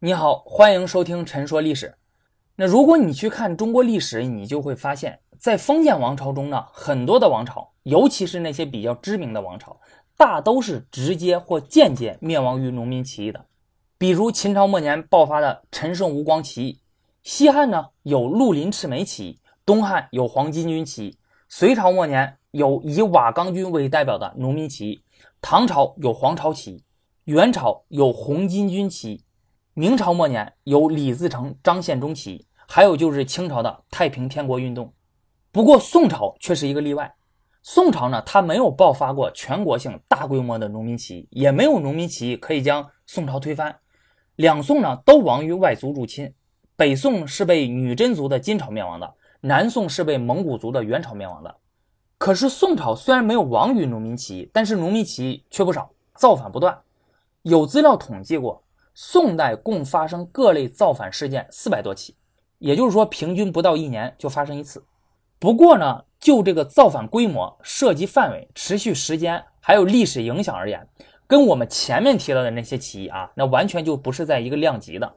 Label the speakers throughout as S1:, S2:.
S1: 你好，欢迎收听《陈说历史》。那如果你去看中国历史，你就会发现，在封建王朝中呢，很多的王朝，尤其是那些比较知名的王朝，大都是直接或间接灭亡于农民起义的。比如秦朝末年爆发的陈胜吴广起义，西汉呢有绿林赤眉起义，东汉有黄巾军起义，隋朝末年有以瓦岗军为代表的农民起义，唐朝有黄巢起义，元朝有红巾军起义。明朝末年有李自成、张献忠起义，还有就是清朝的太平天国运动。不过宋朝却是一个例外。宋朝呢，它没有爆发过全国性大规模的农民起义，也没有农民起义可以将宋朝推翻。两宋呢都亡于外族入侵，北宋是被女真族的金朝灭亡的，南宋是被蒙古族的元朝灭亡的。可是宋朝虽然没有亡于农民起义，但是农民起义却不少，造反不断。有资料统计过。宋代共发生各类造反事件四百多起，也就是说，平均不到一年就发生一次。不过呢，就这个造反规模、涉及范围、持续时间，还有历史影响而言，跟我们前面提到的那些起义啊，那完全就不是在一个量级的。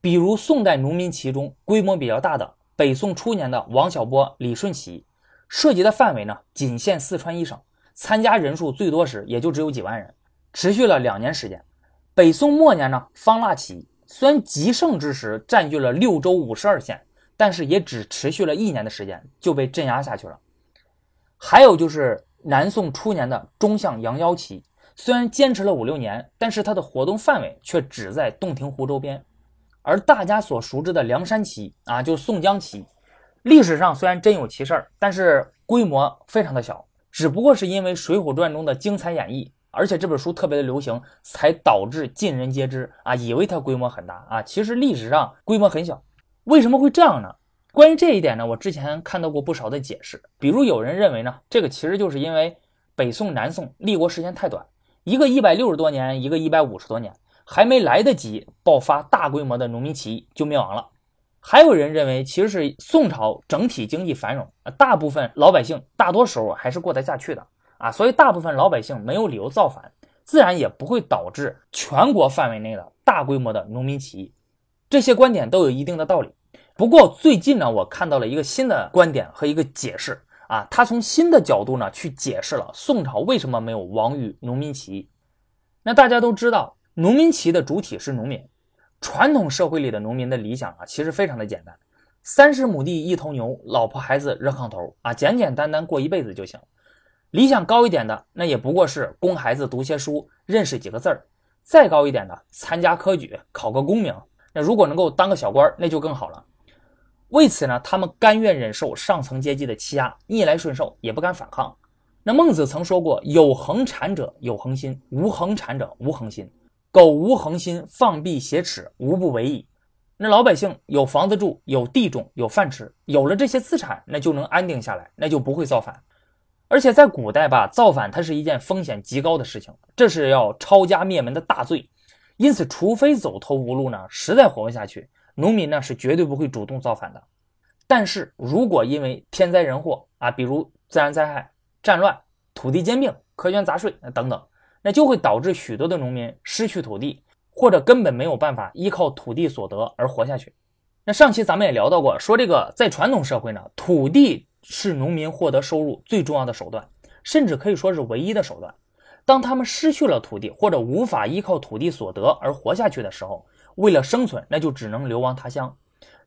S1: 比如宋代农民起义中规模比较大的北宋初年的王小波、李顺起义，涉及的范围呢仅限四川一省，参加人数最多时也就只有几万人，持续了两年时间。北宋末年呢，方腊起义虽然极盛之时占据了六州五十二县，但是也只持续了一年的时间就被镇压下去了。还有就是南宋初年的中相杨妖起义，虽然坚持了五六年，但是它的活动范围却只在洞庭湖周边。而大家所熟知的梁山起义啊，就是宋江起义，历史上虽然真有其事儿，但是规模非常的小，只不过是因为《水浒传》中的精彩演绎。而且这本书特别的流行，才导致尽人皆知啊，以为它规模很大啊，其实历史上规模很小。为什么会这样呢？关于这一点呢，我之前看到过不少的解释。比如有人认为呢，这个其实就是因为北宋、南宋立国时间太短，一个一百六十多年，一个一百五十多年，还没来得及爆发大规模的农民起义就灭亡了。还有人认为，其实是宋朝整体经济繁荣，大部分老百姓大多时候还是过得下去的。啊，所以大部分老百姓没有理由造反，自然也不会导致全国范围内的大规模的农民起义。这些观点都有一定的道理。不过最近呢，我看到了一个新的观点和一个解释啊，他从新的角度呢去解释了宋朝为什么没有亡于农民起义。那大家都知道，农民起义的主体是农民，传统社会里的农民的理想啊，其实非常的简单：三十亩地，一头牛，老婆孩子热炕头啊，简简单单过一辈子就行。理想高一点的，那也不过是供孩子读些书，认识几个字儿；再高一点的，参加科举，考个功名。那如果能够当个小官，那就更好了。为此呢，他们甘愿忍受上层阶级的欺压，逆来顺受，也不敢反抗。那孟子曾说过：“有恒产者有恒心，无恒产者无恒心。苟无恒心，放臂挟持，无不为矣。”那老百姓有房子住，有地种，有饭吃，有了这些资产，那就能安定下来，那就不会造反。而且在古代吧，造反它是一件风险极高的事情，这是要抄家灭门的大罪。因此，除非走投无路呢，实在活不下去，农民呢是绝对不会主动造反的。但是如果因为天灾人祸啊，比如自然灾害、战乱、土地兼并、苛捐杂税等等，那就会导致许多的农民失去土地，或者根本没有办法依靠土地所得而活下去。那上期咱们也聊到过，说这个在传统社会呢，土地。是农民获得收入最重要的手段，甚至可以说是唯一的手段。当他们失去了土地，或者无法依靠土地所得而活下去的时候，为了生存，那就只能流亡他乡。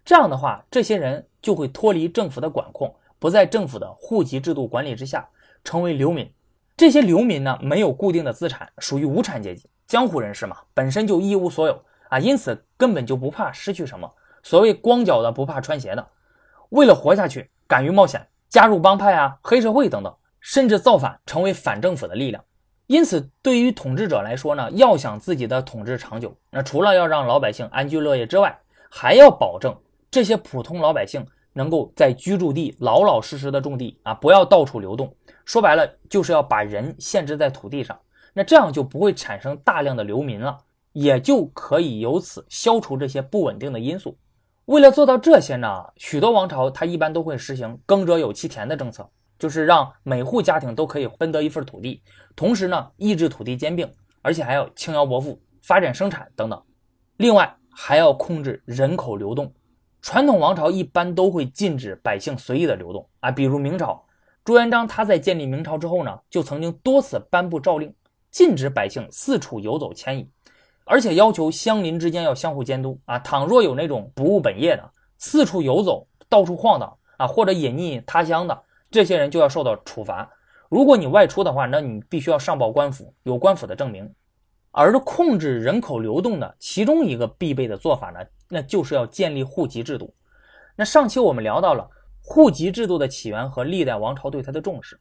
S1: 这样的话，这些人就会脱离政府的管控，不在政府的户籍制度管理之下，成为流民。这些流民呢，没有固定的资产，属于无产阶级，江湖人士嘛，本身就一无所有啊，因此根本就不怕失去什么。所谓光脚的不怕穿鞋的，为了活下去。敢于冒险，加入帮派啊、黑社会等等，甚至造反，成为反政府的力量。因此，对于统治者来说呢，要想自己的统治长久，那除了要让老百姓安居乐业之外，还要保证这些普通老百姓能够在居住地老老实实的种地啊，不要到处流动。说白了，就是要把人限制在土地上，那这样就不会产生大量的流民了，也就可以由此消除这些不稳定的因素。为了做到这些呢，许多王朝它一般都会实行“耕者有其田”的政策，就是让每户家庭都可以分得一份土地，同时呢，抑制土地兼并，而且还要轻徭薄赋，发展生产等等。另外还要控制人口流动。传统王朝一般都会禁止百姓随意的流动啊，比如明朝朱元璋，他在建立明朝之后呢，就曾经多次颁布诏令，禁止百姓四处游走迁移，而且要求乡邻之间要相互监督啊。倘若有那种不务本业的，四处游走、到处晃荡啊，或者隐匿他乡的，这些人就要受到处罚。如果你外出的话，那你必须要上报官府，有官府的证明。而控制人口流动的其中一个必备的做法呢，那就是要建立户籍制度。那上期我们聊到了户籍制度的起源和历代王朝对它的重视。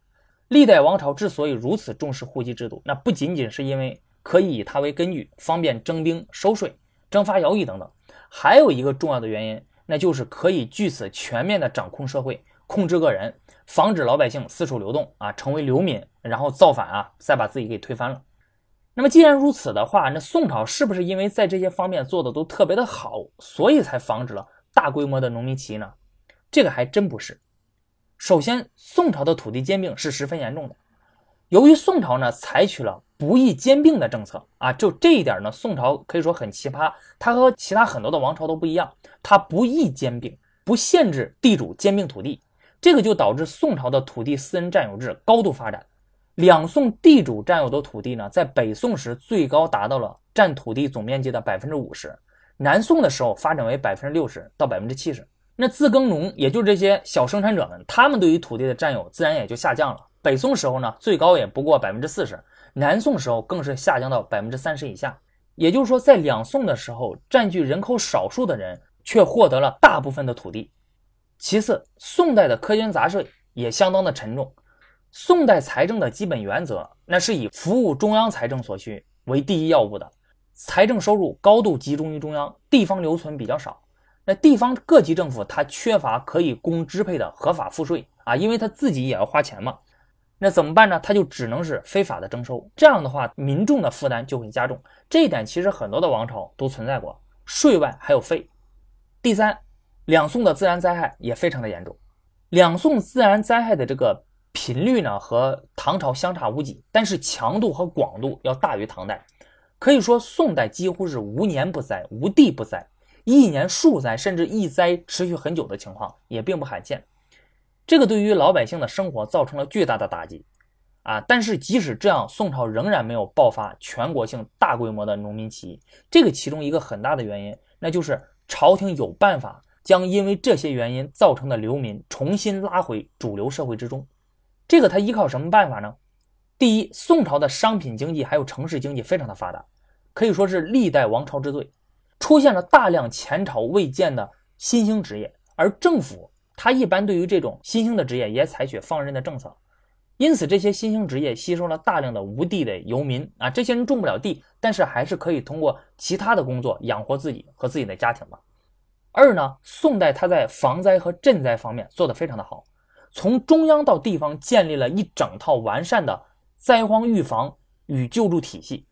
S1: 历代王朝之所以如此重视户籍制度，那不仅仅是因为可以以它为根据，方便征兵、收税、征发徭役等等，还有一个重要的原因，那就是可以据此全面的掌控社会，控制个人，防止老百姓四处流动啊，成为流民，然后造反啊，再把自己给推翻了。那么既然如此的话，那宋朝是不是因为在这些方面做的都特别的好，所以才防止了大规模的农民起义呢？这个还真不是。首先，宋朝的土地兼并是十分严重的。由于宋朝呢采取了不义兼并的政策啊，就这一点呢，宋朝可以说很奇葩。它和其他很多的王朝都不一样，它不义兼并，不限制地主兼并土地，这个就导致宋朝的土地私人占有制高度发展。两宋地主占有的土地呢，在北宋时最高达到了占土地总面积的百分之五十，南宋的时候发展为百分之六十到百分之七十。那自耕农，也就是这些小生产者们，他们对于土地的占有自然也就下降了。北宋时候呢，最高也不过百分之四十，南宋时候更是下降到百分之三十以下。也就是说，在两宋的时候，占据人口少数的人却获得了大部分的土地。其次，宋代的苛捐杂税也相当的沉重。宋代财政的基本原则，那是以服务中央财政所需为第一要务的。财政收入高度集中于中央，地方留存比较少。那地方各级政府它缺乏可以供支配的合法赋税啊，因为他自己也要花钱嘛。那怎么办呢？他就只能是非法的征收。这样的话，民众的负担就会加重。这一点其实很多的王朝都存在过，税外还有费。第三，两宋的自然灾害也非常的严重。两宋自然灾害的这个。频率呢和唐朝相差无几，但是强度和广度要大于唐代。可以说，宋代几乎是无年不灾、无地不灾，一年数灾，甚至一灾持续很久的情况也并不罕见。这个对于老百姓的生活造成了巨大的打击啊！但是即使这样，宋朝仍然没有爆发全国性大规模的农民起义。这个其中一个很大的原因，那就是朝廷有办法将因为这些原因造成的流民重新拉回主流社会之中。这个他依靠什么办法呢？第一，宋朝的商品经济还有城市经济非常的发达，可以说是历代王朝之最，出现了大量前朝未见的新兴职业，而政府他一般对于这种新兴的职业也采取放任的政策，因此这些新兴职业吸收了大量的无地的游民啊，这些人种不了地，但是还是可以通过其他的工作养活自己和自己的家庭吧。二呢，宋代他在防灾和赈灾方面做得非常的好。从中央到地方建立了一整套完善的灾荒预防与救助体系，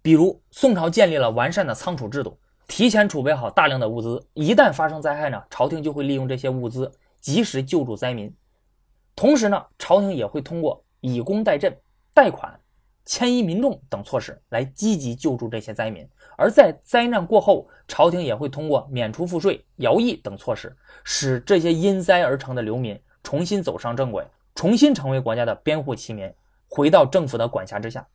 S1: 比如宋朝建立了完善的仓储制度，提前储备好大量的物资，一旦发生灾害呢，朝廷就会利用这些物资及时救助灾民。同时呢，朝廷也会通过以工代赈、贷款、迁移民众等措施来积极救助这些灾民。而在灾难过后，朝廷也会通过免除赋税、徭役等措施，使这些因灾而成的流民。重新走上正轨，重新成为国家的编户齐民，回到政府的管辖之下。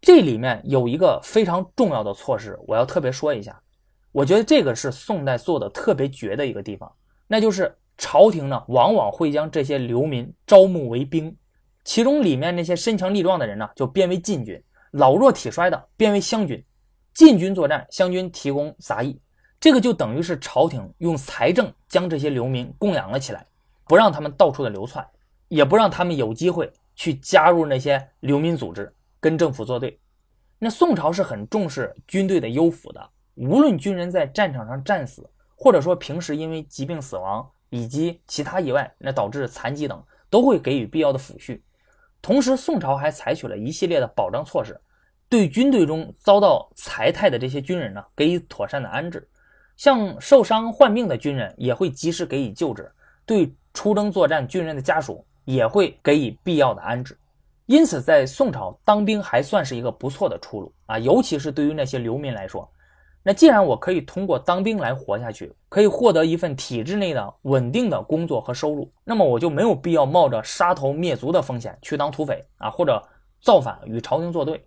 S1: 这里面有一个非常重要的措施，我要特别说一下。我觉得这个是宋代做的特别绝的一个地方，那就是朝廷呢往往会将这些流民招募为兵，其中里面那些身强力壮的人呢就编为禁军，老弱体衰的编为湘军。禁军作战，湘军提供杂役，这个就等于是朝廷用财政将这些流民供养了起来。不让他们到处的流窜，也不让他们有机会去加入那些流民组织，跟政府作对。那宋朝是很重视军队的优抚的，无论军人在战场上战死，或者说平时因为疾病死亡以及其他意外，那导致残疾等，都会给予必要的抚恤。同时，宋朝还采取了一系列的保障措施，对军队中遭到财态的这些军人呢，给予妥善的安置。像受伤患病的军人，也会及时给予救治。对。出征作战，军人的家属也会给予必要的安置，因此在宋朝当兵还算是一个不错的出路啊，尤其是对于那些流民来说。那既然我可以通过当兵来活下去，可以获得一份体制内的稳定的工作和收入，那么我就没有必要冒着杀头灭族的风险去当土匪啊，或者造反与朝廷作对。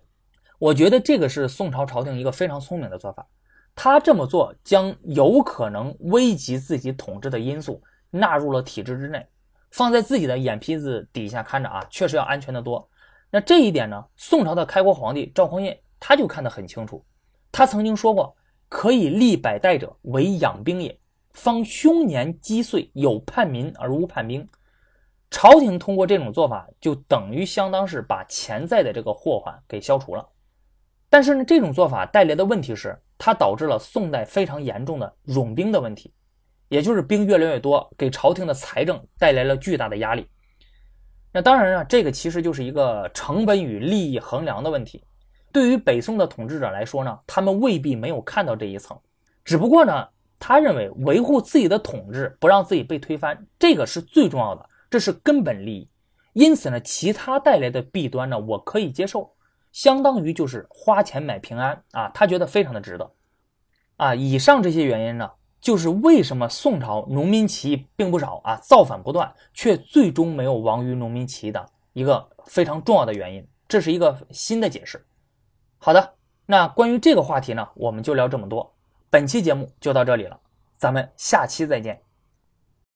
S1: 我觉得这个是宋朝朝廷一个非常聪明的做法。他这么做将有可能危及自己统治的因素纳入了体制之内，放在自己的眼皮子底下看着啊，确实要安全的多。那这一点呢，宋朝的开国皇帝赵匡胤他就看得很清楚，他曾经说过。可以立百代者为养兵也，方凶年积岁，有叛民而无叛兵。朝廷通过这种做法，就等于相当是把潜在的这个祸患给消除了。但是呢，这种做法带来的问题是，它导致了宋代非常严重的冗兵的问题，也就是兵越来越多，给朝廷的财政带来了巨大的压力。那当然啊，这个其实就是一个成本与利益衡量的问题。对于北宋的统治者来说呢，他们未必没有看到这一层，只不过呢，他认为维护自己的统治，不让自己被推翻，这个是最重要的，这是根本利益。因此呢，其他带来的弊端呢，我可以接受，相当于就是花钱买平安啊，他觉得非常的值得。啊，以上这些原因呢，就是为什么宋朝农民起义并不少啊，造反不断，却最终没有亡于农民起义的一个非常重要的原因。这是一个新的解释。好的，那关于这个话题呢，我们就聊这么多。本期节目就到这里了，咱们下期再见。